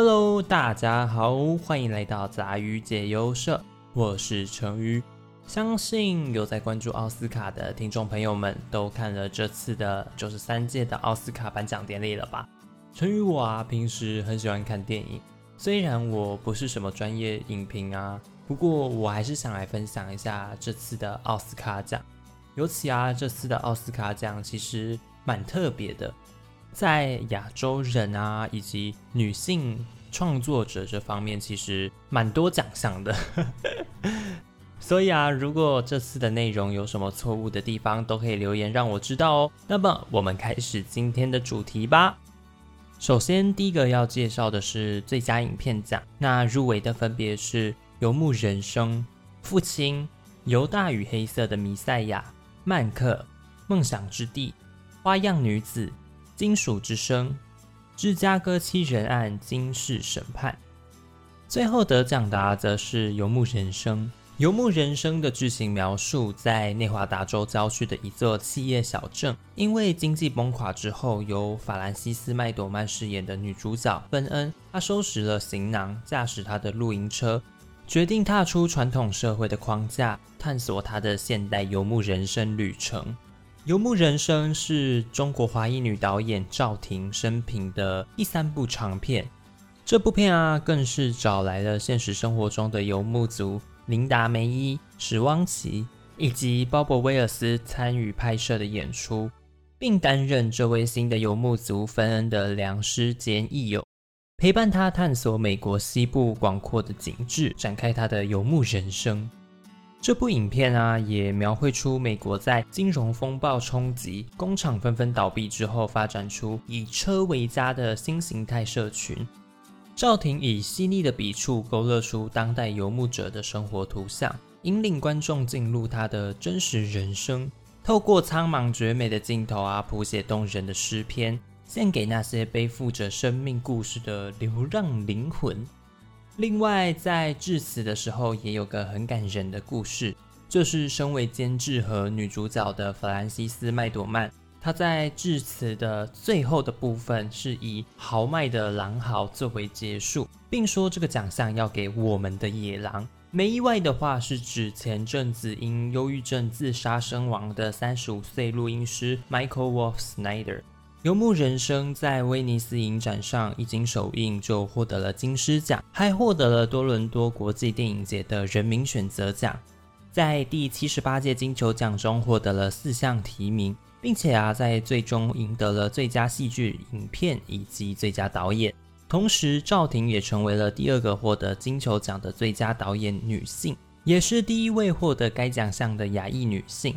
Hello，大家好，欢迎来到杂鱼解忧社，我是成鱼。相信有在关注奥斯卡的听众朋友们都看了这次的九十三届的奥斯卡颁奖典礼了吧？成鱼我啊，平时很喜欢看电影，虽然我不是什么专业影评啊，不过我还是想来分享一下这次的奥斯卡奖。尤其啊，这次的奥斯卡奖其实蛮特别的。在亚洲人啊，以及女性创作者这方面，其实蛮多奖项的。所以啊，如果这次的内容有什么错误的地方，都可以留言让我知道哦。那么，我们开始今天的主题吧。首先，第一个要介绍的是最佳影片奖，那入围的分别是《游牧人生》、《父亲》、《犹大与黑色的弥赛亚》、《曼克》、《梦想之地》、《花样女子》。金属之声，芝加哥七人案惊世审判，最后得奖的则是游牧人生。游牧人生的剧情描述，在内华达州郊区的一座企业小镇，因为经济崩垮之后，由法兰西斯麦朵曼饰演的女主角芬恩，她收拾了行囊，驾驶她的露营车，决定踏出传统社会的框架，探索她的现代游牧人生旅程。《游牧人生》是中国华裔女导演赵婷生平的第三部长片。这部片啊，更是找来了现实生活中的游牧族琳达梅伊、史汪奇以及鲍勃威尔斯参与拍摄的演出，并担任这位新的游牧族芬恩的良师兼益友，陪伴他探索美国西部广阔的景致，展开他的游牧人生。这部影片啊，也描绘出美国在金融风暴冲击、工厂纷纷倒闭之后，发展出以车为家的新形态社群。赵婷以细腻的笔触勾勒出当代游牧者的生活图像，引领观众进入他的真实人生。透过苍茫绝美的镜头啊，谱写动人的诗篇，献给那些背负着生命故事的流浪灵魂。另外，在致辞的时候也有个很感人的故事，就是身为监制和女主角的弗兰西斯麦朵曼，她在致辞的最后的部分是以豪迈的狼嚎作为结束，并说这个奖项要给我们的野狼。没意外的话，是指前阵子因忧郁症自杀身亡的三十五岁录音师 Michael Wolf Snyder。游牧人生在威尼斯影展上一经首映就获得了金狮奖，还获得了多伦多国际电影节的人民选择奖，在第七十八届金球奖中获得了四项提名，并且啊在最终赢得了最佳戏剧影片以及最佳导演。同时，赵婷也成为了第二个获得金球奖的最佳导演女性，也是第一位获得该奖项的亚裔女性。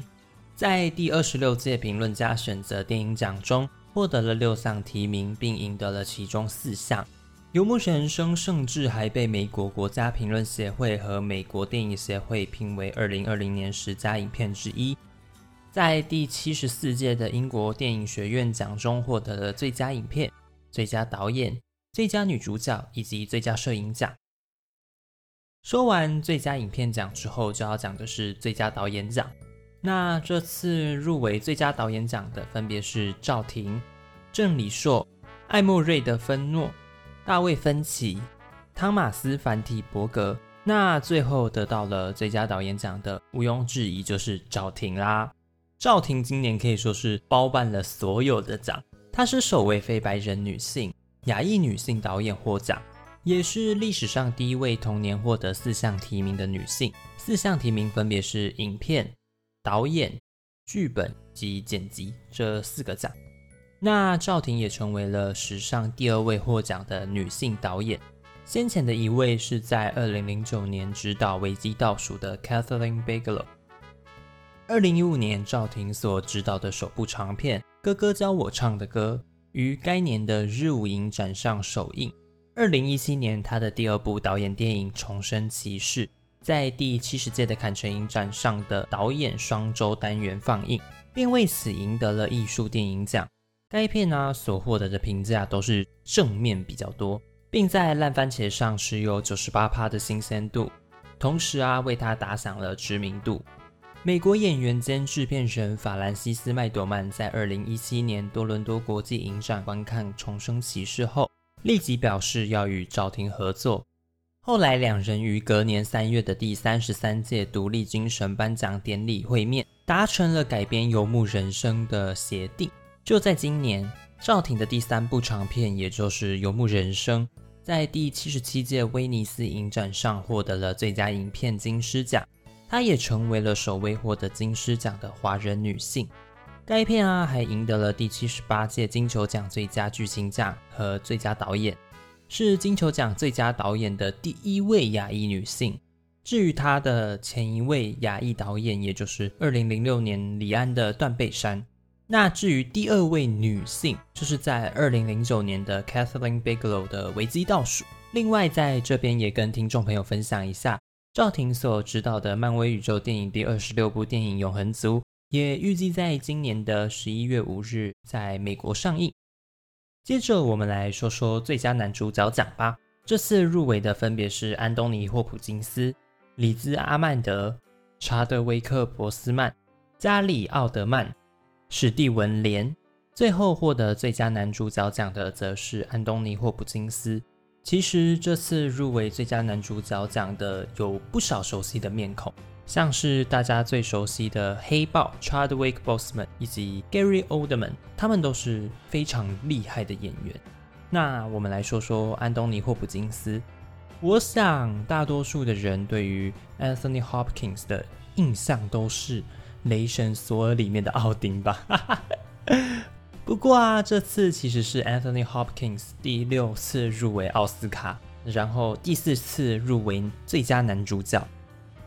在第二十六届评论家选择电影奖中。获得了六项提名，并赢得了其中四项。《游牧人生》甚至还被美国国家评论协会和美国电影协会评为二零二零年十佳影片之一。在第七十四届的英国电影学院奖中，获得了最佳影片、最佳导演、最佳女主角以及最佳摄影奖。说完最佳影片奖之后，就要讲的是最佳导演奖。那这次入围最佳导演奖的分别是赵婷、郑李硕、艾莫瑞的芬诺、大卫芬奇、汤马斯凡提伯格。那最后得到了最佳导演奖的，毋庸置疑就是赵婷啦。赵婷今年可以说是包办了所有的奖，她是首位非白人女性、亚裔女性导演获奖，也是历史上第一位同年获得四项提名的女性。四项提名分别是影片。导演、剧本及剪辑这四个奖，那赵婷也成为了史上第二位获奖的女性导演。先前的一位是在二零零九年执导《危机倒数》的 Kathleen Bigelow。二零一五年，赵婷所执导的首部长片《哥哥教我唱的歌》于该年的日舞影展上首映。二零一七年，她的第二部导演电影《重生骑士》。在第七十届的坎城影展上的导演双周单元放映，并为此赢得了艺术电影奖。该片呢所获得的评价都是正面比较多，并在烂番茄上持有九十八趴的新鲜度，同时啊为他打响了知名度。美国演员兼制片人法兰西斯麦朵曼在二零一七年多伦多国际影展观看《重生骑士》后，立即表示要与赵婷合作。后来两人于隔年三月的第三十三届独立精神颁奖典礼会面，达成了改编《游牧人生》的协定。就在今年，赵婷的第三部长片，也就是《游牧人生》，在第七十七届威尼斯影展上获得了最佳影片金狮奖。她也成为了首位获得金狮奖的华人女性。该片啊，还赢得了第七十八届金球奖最佳剧情奖和最佳导演。是金球奖最佳导演的第一位亚裔女性。至于她的前一位亚裔导演，也就是二零零六年李安的《断背山》。那至于第二位女性，就是在二零零九年的 Kathleen Bigelow 的《危机倒数》。另外，在这边也跟听众朋友分享一下，赵婷所执导的漫威宇宙电影第二十六部电影《永恒族》，也预计在今年的十一月五日在美国上映。接着，我们来说说最佳男主角奖吧。这次入围的分别是安东尼·霍普金斯、里兹·阿曼德、查德威克·博斯曼、加里·奥德曼、史蒂文·连。最后获得最佳男主角奖的则是安东尼·霍普金斯。其实，这次入围最佳男主角奖的有不少熟悉的面孔。像是大家最熟悉的黑豹 Chadwick Boseman 以及 Gary Oldman，他们都是非常厉害的演员。那我们来说说安东尼·霍普金斯。我想大多数的人对于 Anthony Hopkins 的印象都是《雷神索尔》里面的奥丁吧。不过啊，这次其实是 Anthony Hopkins 第六次入围奥斯卡，然后第四次入围最佳男主角。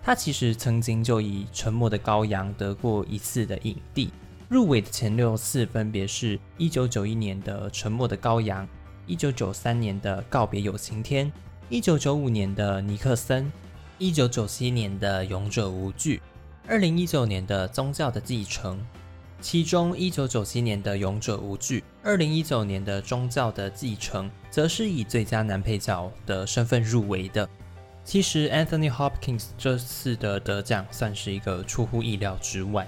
他其实曾经就以《沉默的羔羊》得过一次的影帝，入围的前六次分别是一九九一年的《沉默的羔羊》，一九九三年的《告别有晴天》，一九九五年的《尼克森》，一九九七年的《勇者无惧》，二零一九年的《宗教的继承》。其中一九九七年的《勇者无惧》，二零一九年的《宗教的继承》则是以最佳男配角的身份入围的。其实 Anthony Hopkins 这次的得奖算是一个出乎意料之外，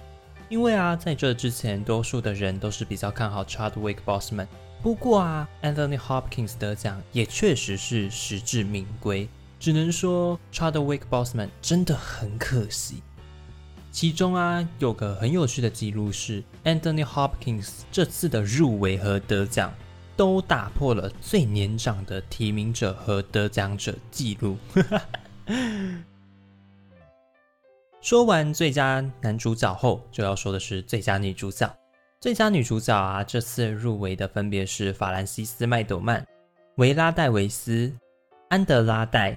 因为啊，在这之前，多数的人都是比较看好 Chadwick Boseman。不过啊，Anthony Hopkins 得奖也确实是实至名归，只能说 Chadwick Boseman 真的很可惜。其中啊，有个很有趣的记录是，Anthony Hopkins 这次的入围和得奖。都打破了最年长的提名者和得奖者记录。说完最佳男主角后，就要说的是最佳女主角。最佳女主角啊，这次入围的分别是法兰西斯·麦朵曼、维拉·戴维斯、安德拉·戴、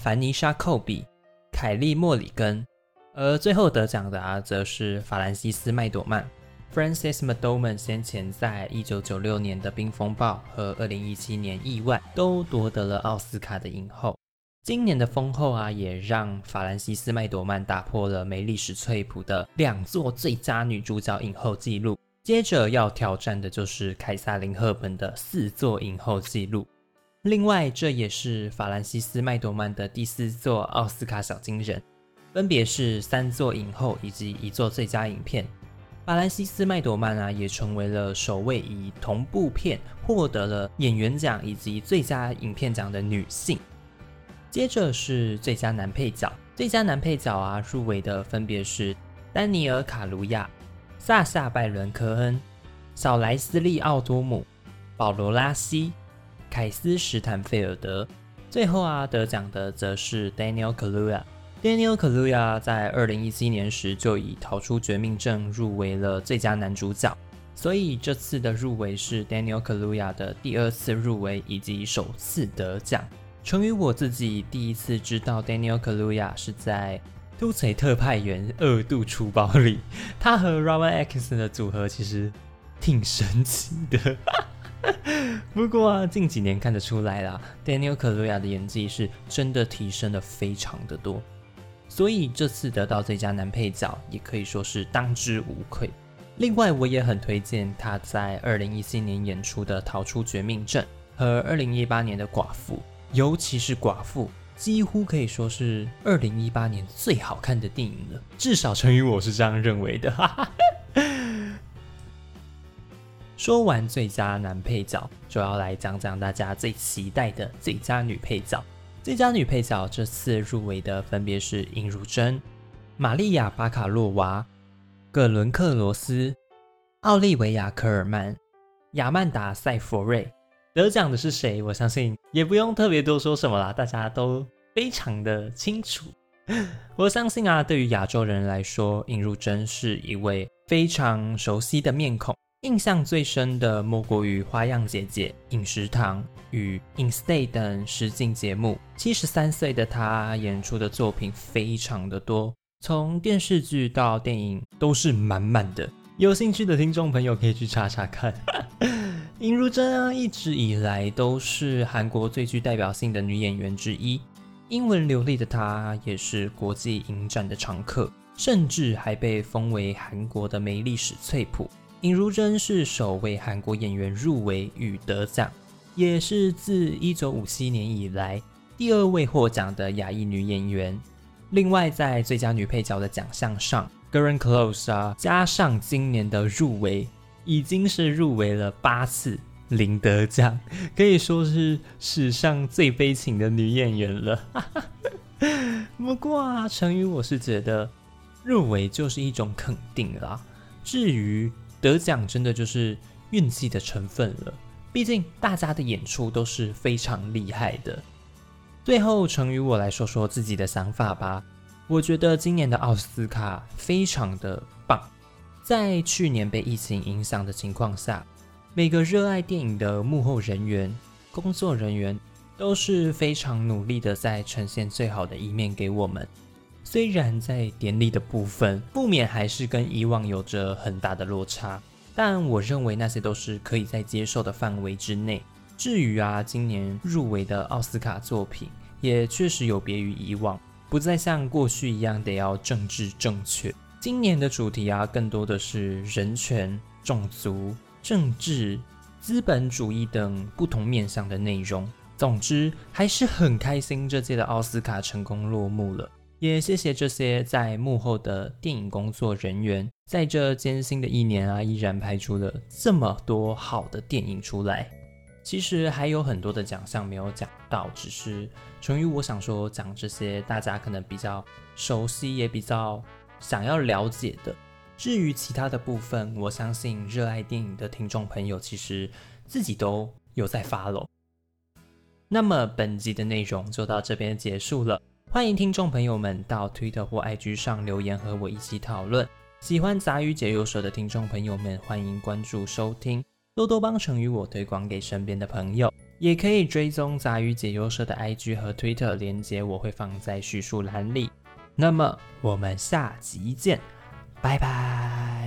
凡妮莎·寇比、凯莉·莫里根，而最后得奖的啊，则是法兰西斯·麦朵曼。Francis McDormand 先前在一九九六年的《冰风暴》和二零一七年《意外》都夺得了奥斯卡的影后。今年的封后啊，也让法兰西斯·麦朵曼打破了梅丽史翠普的两座最佳女主角影后纪录。接着要挑战的就是凯撒琳·赫本的四座影后纪录。另外，这也是法兰西斯·麦朵曼的第四座奥斯卡小金人，分别是三座影后以及一座最佳影片。法兰西斯·麦朵曼啊，也成为了首位以同部片获得了演员奖以及最佳影片奖的女性。接着是最佳男配角，最佳男配角啊，入围的分别是丹尼尔·卡卢亚、萨夏·拜伦·科恩、小莱斯利·奥多姆、保罗·拉西、凯斯·史坦费尔德。最后啊，得奖的则是 Daniel Kaluuya。Daniel Kaluuya 在二零一七年时就以逃出绝命镇入围了最佳男主角，所以这次的入围是 Daniel Kaluuya 的第二次入围以及首次得奖。成于我自己第一次知道 Daniel Kaluuya 是在《都贼特派员二度出包》里，他和 Robert X 的组合其实挺神奇的。不过啊，近几年看得出来啦，Daniel Kaluuya 的演技是真的提升的非常的多。所以这次得到最佳男配角，也可以说是当之无愧。另外，我也很推荐他在二零一七年演出的《逃出绝命镇》和二零一八年的《寡妇》，尤其是《寡妇》，几乎可以说是二零一八年最好看的电影了。至少成于我是这样认为的。说完最佳男配角，就要来讲讲大家最期待的最佳女配角。最佳女配角这次入围的分别是尹如珍、玛丽亚·巴卡洛娃、葛伦·克罗斯、奥利维亚·科尔曼、亚曼达·塞佛瑞。得奖的是谁？我相信也不用特别多说什么啦，大家都非常的清楚。我相信啊，对于亚洲人来说，尹如珍是一位非常熟悉的面孔。印象最深的莫过于《花样姐姐》《饮食堂》与《In Stay》等实境节目。七十三岁的她演出的作品非常的多，从电视剧到电影都是满满的。有兴趣的听众朋友可以去查查看。尹如真啊，一直以来都是韩国最具代表性的女演员之一。英文流利的她也是国际影展的常客，甚至还被封为韩国的梅丽史翠普。尹如珍是首位韩国演员入围与得奖，也是自1957年以来第二位获奖的亚裔女演员。另外，在最佳女配角的奖项上 g a r e n Close 啊，加上今年的入围，已经是入围了八次零得奖，可以说是史上最悲情的女演员了。不过啊，成语我是觉得入围就是一种肯定啦。至于得奖真的就是运气的成分了，毕竟大家的演出都是非常厉害的。最后，成于我来说说自己的想法吧。我觉得今年的奥斯卡非常的棒，在去年被疫情影响的情况下，每个热爱电影的幕后人员、工作人员都是非常努力的在呈现最好的一面给我们。虽然在典礼的部分，不免还是跟以往有着很大的落差，但我认为那些都是可以在接受的范围之内。至于啊，今年入围的奥斯卡作品，也确实有别于以往，不再像过去一样得要政治正确。今年的主题啊，更多的是人权、种族、政治、资本主义等不同面向的内容。总之，还是很开心这届的奥斯卡成功落幕了。也谢谢这些在幕后的电影工作人员，在这艰辛的一年啊，依然拍出了这么多好的电影出来。其实还有很多的奖项没有讲到，只是纯于我想说讲这些大家可能比较熟悉也比较想要了解的。至于其他的部分，我相信热爱电影的听众朋友其实自己都有在发喽。那么本集的内容就到这边结束了。欢迎听众朋友们到 Twitter 或 IG 上留言和我一起讨论。喜欢杂鱼解忧社的听众朋友们，欢迎关注收听，多多帮成与我推广给身边的朋友。也可以追踪杂鱼解忧社的 IG 和 Twitter 连接，我会放在叙述栏里。那么我们下集见，拜拜。